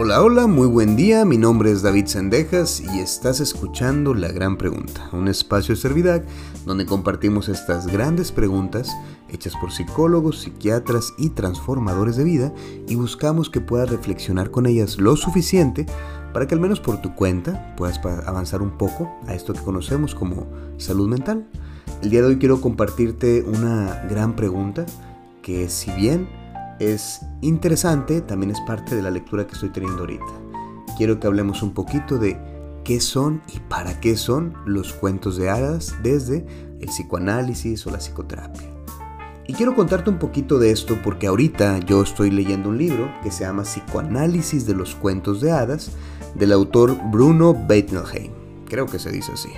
Hola, hola, muy buen día, mi nombre es David Sendejas y estás escuchando La Gran Pregunta, un espacio de Servidac donde compartimos estas grandes preguntas hechas por psicólogos, psiquiatras y transformadores de vida y buscamos que puedas reflexionar con ellas lo suficiente para que al menos por tu cuenta puedas avanzar un poco a esto que conocemos como salud mental. El día de hoy quiero compartirte una gran pregunta que si bien es interesante, también es parte de la lectura que estoy teniendo ahorita. Quiero que hablemos un poquito de qué son y para qué son los cuentos de hadas desde el psicoanálisis o la psicoterapia. Y quiero contarte un poquito de esto porque ahorita yo estoy leyendo un libro que se llama Psicoanálisis de los cuentos de hadas del autor Bruno Bettelheim. Creo que se dice así.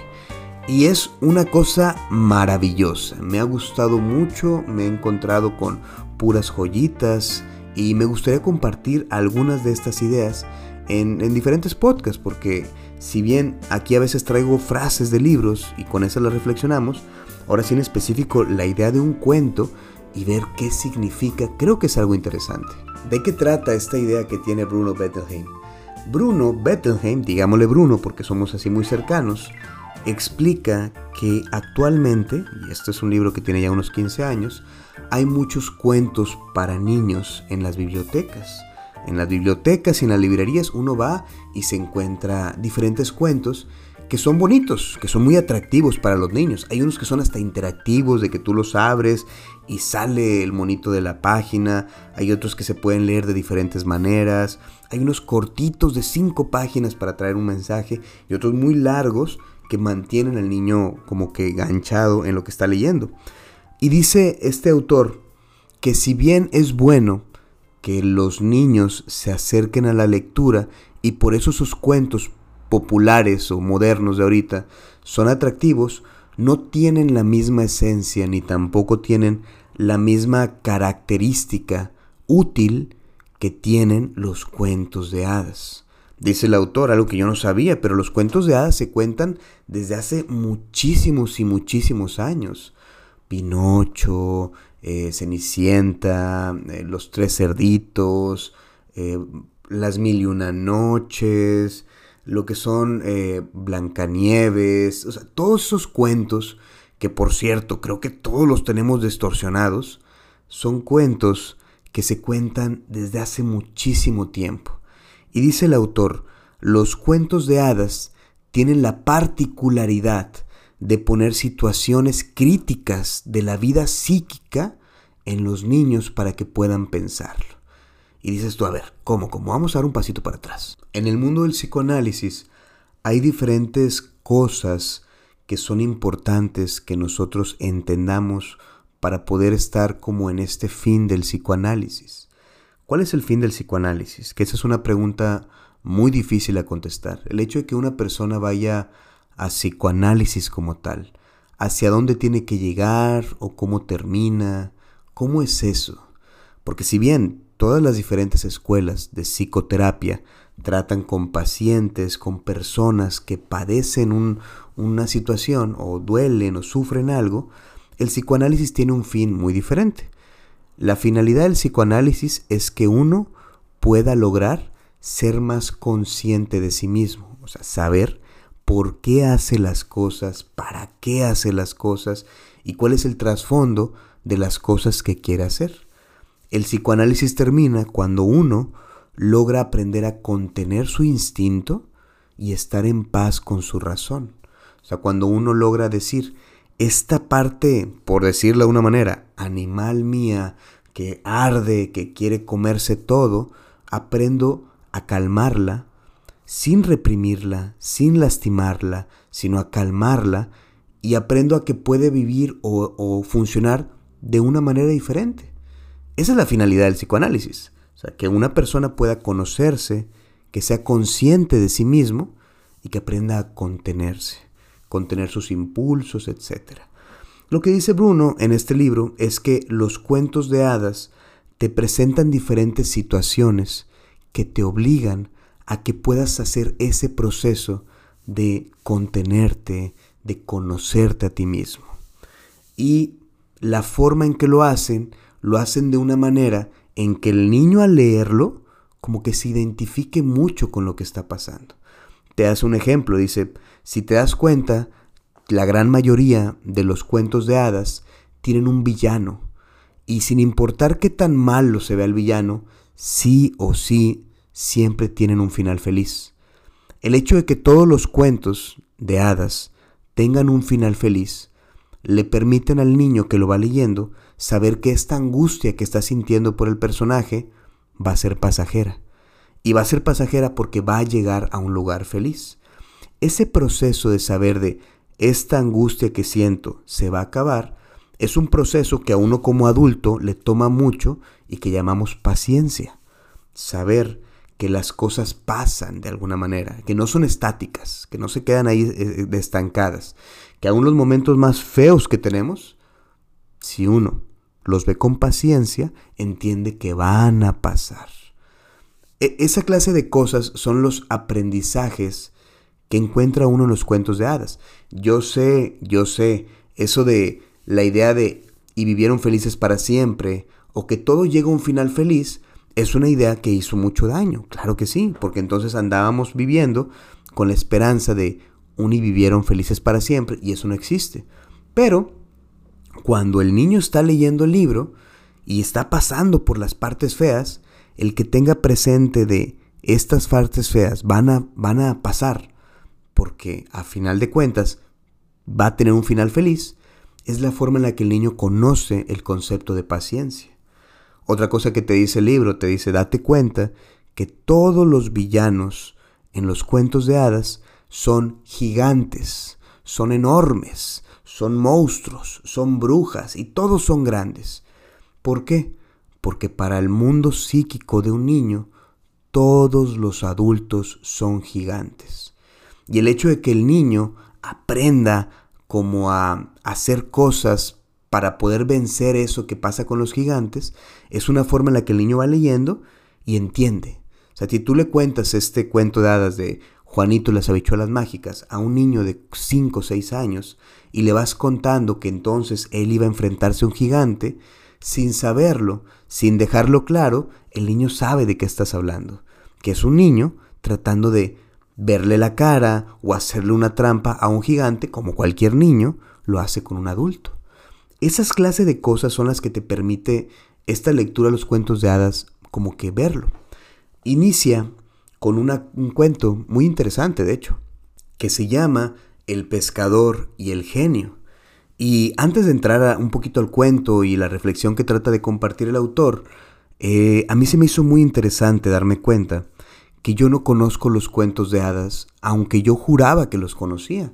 Y es una cosa maravillosa. Me ha gustado mucho, me he encontrado con puras joyitas y me gustaría compartir algunas de estas ideas en, diferentes podcasts porque si bien aquí a veces traigo frases de libros y con esas las reflexionamos, ahora sí en específico la idea de un cuento y ver qué significa creo que es algo interesante. ¿De qué trata esta idea que tiene Bruno Bettelheim? Bruno Bettelheim, digámosle Bruno porque somos así muy cercanos, explica que actualmente, y este es un libro que tiene ya unos 15 años, hay muchos cuentos para niños en las bibliotecas. En las bibliotecas y en las librerías uno va y se encuentra diferentes cuentos que son bonitos, que son muy atractivos para los niños. Hay unos que son hasta interactivos, de que tú los abres y sale el monito de la página. Hay otros que se pueden leer de diferentes maneras. Hay unos cortitos de cinco páginas para traer un mensaje y otros muy largos que mantienen al niño como que ganchado en lo que está leyendo. Y dice este autor que si bien es bueno que los niños se acerquen a la lectura y por eso sus cuentos populares o modernos de ahorita son atractivos, no tienen la misma esencia ni tampoco tienen la misma característica útil que tienen los cuentos de hadas. Dice el autor, algo que yo no sabía, pero los cuentos de hadas se cuentan desde hace muchísimos y muchísimos años. Pinocho, eh, Cenicienta, eh, Los Tres Cerditos, eh, Las Mil y Una Noches, lo que son Blancanieves, o sea, todos esos cuentos, que por cierto creo que todos los tenemos distorsionados, son cuentos que se cuentan desde hace muchísimo tiempo. Y dice el autor, los cuentos de hadas tienen la particularidad de poner situaciones críticas de la vida psíquica en los niños para que puedan pensarlo. Y dices tú, a ver, ¿cómo? ¿Cómo? Vamos a dar un pasito para atrás. En el mundo del psicoanálisis hay diferentes cosas que son importantes que nosotros entendamos para poder estar como en este fin del psicoanálisis. ¿Cuál es el fin del psicoanálisis? Que esa es una pregunta muy difícil a contestar. El hecho de que una persona vaya a psicoanálisis como tal, hacia dónde tiene que llegar o cómo termina, cómo es eso. Porque si bien todas las diferentes escuelas de psicoterapia tratan con pacientes, con personas que padecen una situación o duelen o sufren algo, el psicoanálisis tiene un fin muy diferente. La finalidad del psicoanálisis es que uno pueda lograr ser más consciente de sí mismo, o sea, saber por qué hace las cosas, para qué hace las cosas y cuál es el trasfondo de las cosas que quiere hacer. El psicoanálisis termina cuando uno logra aprender a contener su instinto y estar en paz con su razón. O sea, cuando uno logra decir, esta parte, por decirlo de una manera, animal mía, que arde, que quiere comerse todo, aprendo a calmarla, sin reprimirla, sin lastimarla, sino a calmarla, y aprendo a que puede vivir o, o funcionar de una manera diferente. Esa es la finalidad del psicoanálisis. O sea, que una persona pueda conocerse, que sea consciente de sí mismo y que aprenda a contenerse contener sus impulsos, etc. Lo que dice Bruno en este libro es que los cuentos de hadas te presentan diferentes situaciones que te obligan a que puedas hacer ese proceso de contenerte, de conocerte a ti mismo. Y la forma en que lo hacen, lo hacen de una manera en que el niño al leerlo como que se identifique mucho con lo que está pasando. Te hace un ejemplo, dice, si te das cuenta, la gran mayoría de los cuentos de hadas tienen un villano, y sin importar qué tan malo se vea el villano, sí o sí siempre tienen un final feliz. El hecho de que todos los cuentos de hadas tengan un final feliz le permiten al niño que lo va leyendo saber que esta angustia que está sintiendo por el personaje va a ser pasajera. Y va a ser pasajera porque va a llegar a un lugar feliz. Ese proceso de saber de esta angustia que siento se va a acabar es un proceso que a uno como adulto le toma mucho y que llamamos paciencia. Saber que las cosas pasan de alguna manera, que no son estáticas, que no se quedan ahí eh, eh, estancadas, que aún los momentos más feos que tenemos, si uno los ve con paciencia, entiende que van a pasar. E, esa clase de cosas son los aprendizajes que encuentra uno en los cuentos de hadas. Yo sé, yo sé, eso de la idea de y vivieron felices para siempre, o que todo llega a un final feliz, es una idea que hizo mucho daño, claro que sí, porque entonces andábamos viviendo con la esperanza de un y vivieron felices para siempre y eso no existe. Pero cuando el niño está leyendo el libro y está pasando por las partes feas, el que tenga presente de estas partes feas van a, van a pasar, porque a final de cuentas va a tener un final feliz, es la forma en la que el niño conoce el concepto de paciencia. Otra cosa que te dice el libro, te dice, date cuenta que todos los villanos en los cuentos de hadas son gigantes, son enormes, son monstruos, son brujas y todos son grandes. ¿Por qué? Porque para el mundo psíquico de un niño, todos los adultos son gigantes. Y el hecho de que el niño aprenda como a hacer cosas para poder vencer eso que pasa con los gigantes, es una forma en la que el niño va leyendo y entiende. O sea, si tú le cuentas este cuento de hadas de Juanito y las habichuelas mágicas a un niño de 5 o 6 años y le vas contando que entonces él iba a enfrentarse a un gigante, sin saberlo, sin dejarlo claro, el niño sabe de qué estás hablando. Que es un niño tratando de verle la cara o hacerle una trampa a un gigante como cualquier niño lo hace con un adulto. Esas clases de cosas son las que te permite esta lectura de los cuentos de hadas como que verlo. Inicia con un cuento muy interesante, de hecho, que se llama El pescador y el genio. Y antes de entrar un poquito al cuento y la reflexión que trata de compartir el autor, eh, a mí se me hizo muy interesante darme cuenta que yo no conozco los cuentos de hadas, aunque yo juraba que los conocía.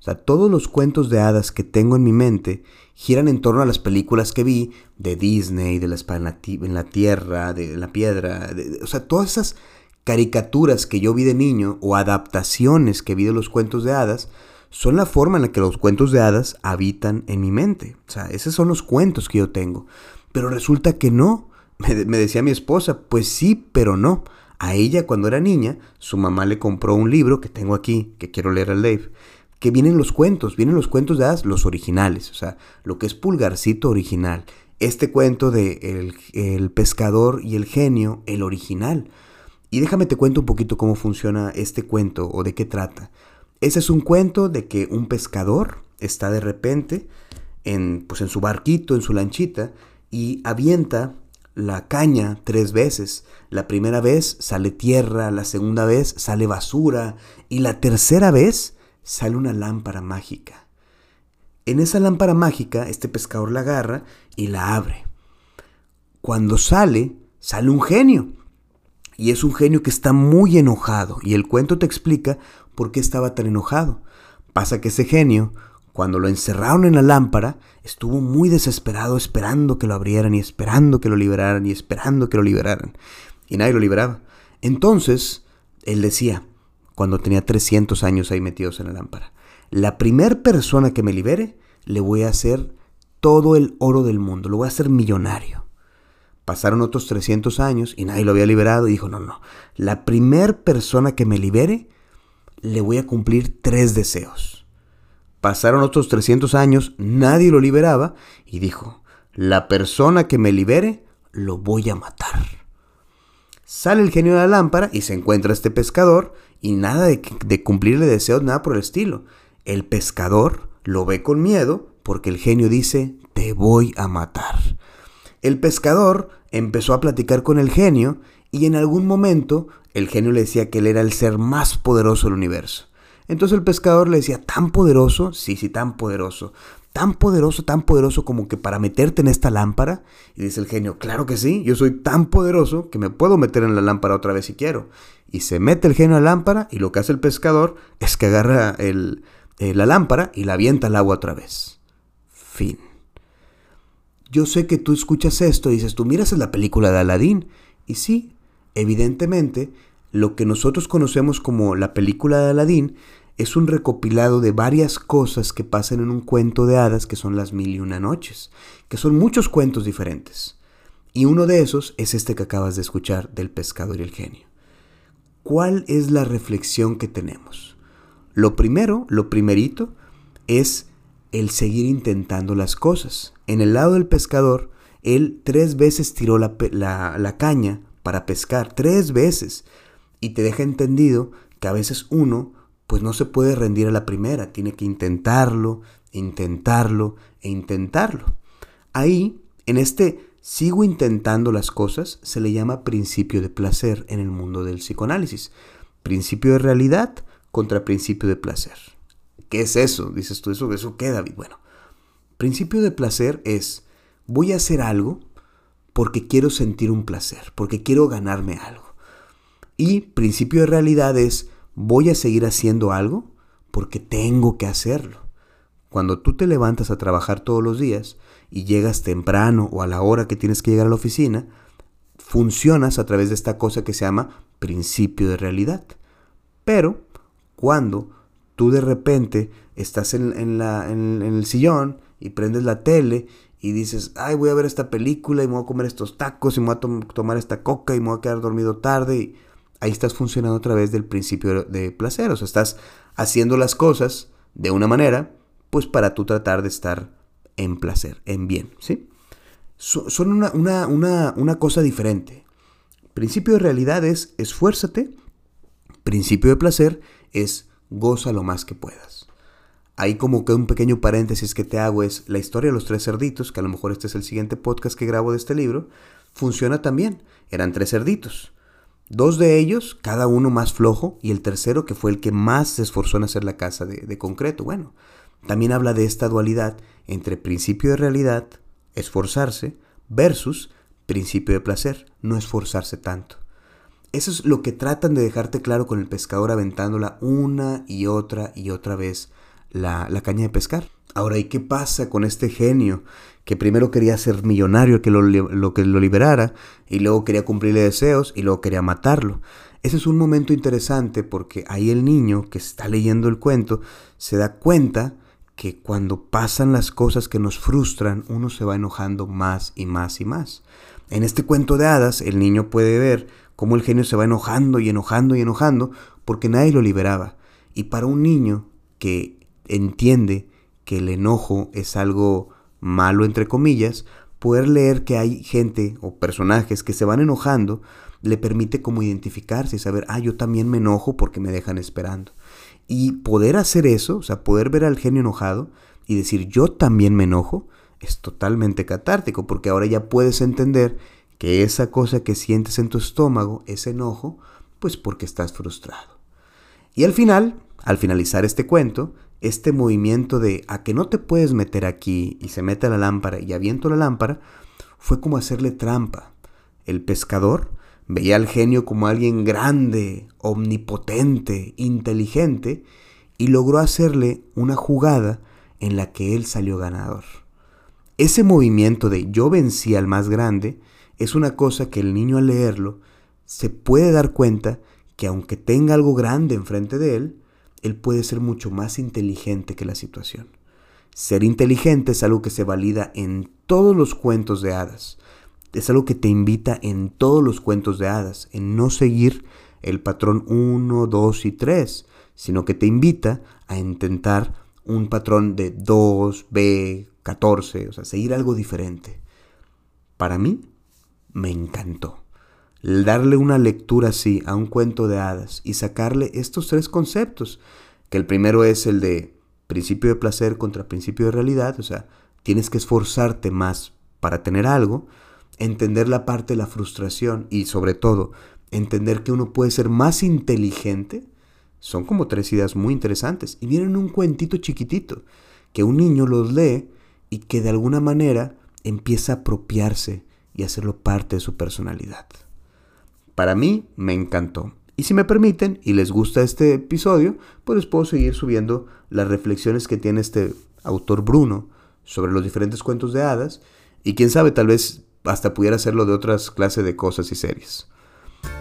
O sea, todos los cuentos de hadas que tengo en mi mente giran en torno a las películas que vi de Disney, de la espada en la, tierra, de la piedra, o sea, todas esas caricaturas que yo vi de niño o adaptaciones que vi de los cuentos de hadas son la forma en la que los cuentos de hadas habitan en mi mente. O sea, esos son los cuentos que yo tengo. Pero resulta que no. Me decía mi esposa, pues sí, pero no. A ella cuando era niña, su mamá le compró un libro que tengo aquí, que quiero leer al Dave que vienen los cuentos, vienen los cuentos de hadas, los originales, o sea, lo que es Pulgarcito original. Este cuento de el, pescador y el genio, el original. Y déjame te cuento un poquito cómo funciona este cuento o de qué trata. Ese es un cuento de que un pescador está de repente en, pues en su barquito, en su lanchita, y avienta la caña tres veces. La primera vez sale tierra, la segunda vez sale basura, y la tercera vez sale una lámpara mágica. En esa lámpara mágica, este pescador la agarra y la abre. Cuando sale, sale un genio. Y es un genio que está muy enojado. Y el cuento te explica por qué estaba tan enojado. Pasa que ese genio, cuando lo encerraron en la lámpara, estuvo muy desesperado esperando que lo abrieran y esperando que lo liberaran y esperando que lo liberaran. Y nadie lo liberaba. Entonces, él decía, cuando tenía 300 años ahí metidos en la lámpara. La primer persona que me libere, le voy a hacer todo el oro del mundo, lo voy a hacer millonario. Pasaron otros 300 años y nadie lo había liberado y dijo, no, no, la primer persona que me libere, le voy a cumplir tres deseos. Pasaron otros 300 años, nadie lo liberaba y dijo, la persona que me libere, lo voy a matar. Sale el genio de la lámpara y se encuentra este pescador y nada de, de cumplirle deseos, nada por el estilo. El pescador lo ve con miedo porque el genio dice, te voy a matar. El pescador empezó a platicar con el genio y en algún momento el genio le decía que él era el ser más poderoso del universo. Entonces el pescador le decía, ¿tan poderoso? Sí, sí, tan poderoso. Tan poderoso, tan poderoso como que para meterte en esta lámpara. Y dice el genio, claro que sí, yo soy tan poderoso que me puedo meter en la lámpara otra vez si quiero. Y se mete el genio a la lámpara y lo que hace el pescador es que agarra el, eh, la lámpara y la avienta al agua otra vez. Fin yo sé que tú escuchas esto y dices, tú miras la película de Aladdin. Y sí, evidentemente, lo que nosotros conocemos como la película de Aladdin es un recopilado de varias cosas que pasan en un cuento de hadas que son las mil y una noches, que son muchos cuentos diferentes. Y uno de esos es este que acabas de escuchar del pescador y el genio. ¿Cuál es la reflexión que tenemos? Lo primero, lo primerito, es el seguir intentando las cosas. En el lado del pescador, él tres veces tiró la, la, caña para pescar, tres veces. Y te deja entendido que a veces uno pues no se puede rendir a la primera, tiene que intentarlo, intentarlo e intentarlo. Ahí, en este sigo intentando las cosas, se le llama principio de placer en el mundo del psicoanálisis. Principio de realidad contra principio de placer. ¿Qué es eso? Dices tú, ¿eso, eso qué, David? Bueno, principio de placer es, voy a hacer algo porque quiero sentir un placer, porque quiero ganarme algo. Y principio de realidad es, voy a seguir haciendo algo porque tengo que hacerlo. Cuando tú te levantas a trabajar todos los días y llegas temprano o a la hora que tienes que llegar a la oficina, funcionas a través de esta cosa que se llama principio de realidad. Pero cuando tú de repente estás en, la, en, el sillón y prendes la tele y dices, ay, voy a ver esta película y me voy a comer estos tacos y me voy a tomar esta coca y me voy a quedar dormido tarde. Y ahí estás funcionando a través del principio de placer. O sea, estás haciendo las cosas de una manera, pues para tú tratar de estar en placer, en bien, ¿sí? son una, una, una cosa diferente. Principio de realidad es esfuérzate. Principio de placer es goza lo más que puedas. Ahí como que un pequeño paréntesis que te hago es la historia de los tres cerditos, que a lo mejor este es el siguiente podcast que grabo de este libro, funciona también. Eran tres cerditos. Dos de ellos, cada uno más flojo, y el tercero que fue el que más se esforzó en hacer la casa de, concreto. Bueno, también habla de esta dualidad entre principio de realidad, esforzarse, versus principio de placer, no esforzarse tanto. Eso es lo que tratan de dejarte claro con el pescador aventándola una y otra y otra vez la, caña de pescar. Ahora, ¿y qué pasa con este genio que primero quería ser millonario, que lo, lo, que lo liberara, y luego quería cumplirle deseos, y luego quería matarlo? Ese es un momento interesante porque ahí el niño que está leyendo el cuento se da cuenta que cuando pasan las cosas que nos frustran, uno se va enojando más y más y más. En este cuento de hadas, el niño puede ver cómo el genio se va enojando y enojando y enojando porque nadie lo liberaba. Y para un niño que entiende que el enojo es algo malo, entre comillas, poder leer que hay gente o personajes que se van enojando le permite como identificarse y saber, ah, yo también me enojo porque me dejan esperando. Y poder hacer eso, o sea, poder ver al genio enojado y decir, yo también me enojo, es totalmente catártico porque ahora ya puedes entender que esa cosa que sientes en tu estómago, ese enojo, pues porque estás frustrado. Y al final, al finalizar este cuento, este movimiento de a que no te puedes meter aquí y se mete la lámpara y aviento la lámpara, fue como hacerle trampa. El pescador veía al genio como alguien grande, omnipotente, inteligente, y logró hacerle una jugada en la que él salió ganador. Ese movimiento de yo vencí al más grande es una cosa que el niño al leerlo se puede dar cuenta que aunque tenga algo grande enfrente de él, él puede ser mucho más inteligente que la situación. Ser inteligente es algo que se valida en todos los cuentos de hadas. Es algo que te invita en todos los cuentos de hadas, en no seguir el patrón 1, 2 y 3, sino que te invita a intentar un patrón de 2, B, 14, o sea, seguir algo diferente. Para mí, me encantó. Darle una lectura así a un cuento de hadas y sacarle estos tres conceptos, que el primero es el de principio de placer contra principio de realidad, o sea, tienes que esforzarte más para tener algo, entender la parte de la frustración y sobre todo entender que uno puede ser más inteligente, son como tres ideas muy interesantes y vienen un cuentito chiquitito que un niño los lee y que de alguna manera empieza a apropiarse y hacerlo parte de su personalidad. Para mí me encantó. Y si me permiten y les gusta este episodio, pues les puedo seguir subiendo las reflexiones que tiene este autor Bruno sobre los diferentes cuentos de hadas y quién sabe, tal vez hasta pudiera hacerlo de otras clases de cosas y series.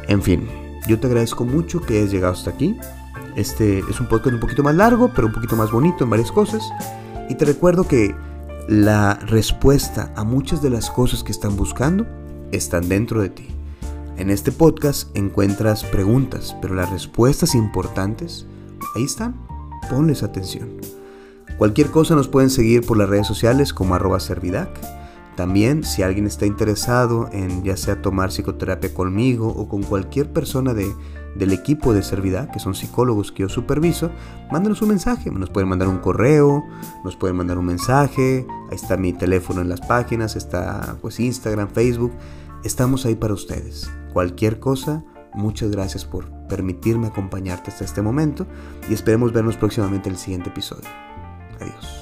En fin, yo te agradezco mucho que hayas llegado hasta aquí. Este es un podcast un poquito más largo, pero un poquito más bonito en varias cosas. Y te recuerdo que la respuesta a muchas de las cosas que están buscando están dentro de ti. En este podcast encuentras preguntas, pero las respuestas importantes, ahí están. Ponles atención. Cualquier cosa nos pueden seguir por las redes sociales como arroba servidac. También si alguien está interesado en ya sea tomar psicoterapia conmigo o con cualquier persona de, del equipo de Servidac, que son psicólogos que yo superviso, mándanos un mensaje. Nos pueden mandar un correo, nos pueden mandar un mensaje. Ahí está mi teléfono en las páginas, está pues Instagram, Facebook. Estamos ahí para ustedes. Cualquier cosa, muchas gracias por permitirme acompañarte hasta este momento y esperemos vernos próximamente en el siguiente episodio. Adiós.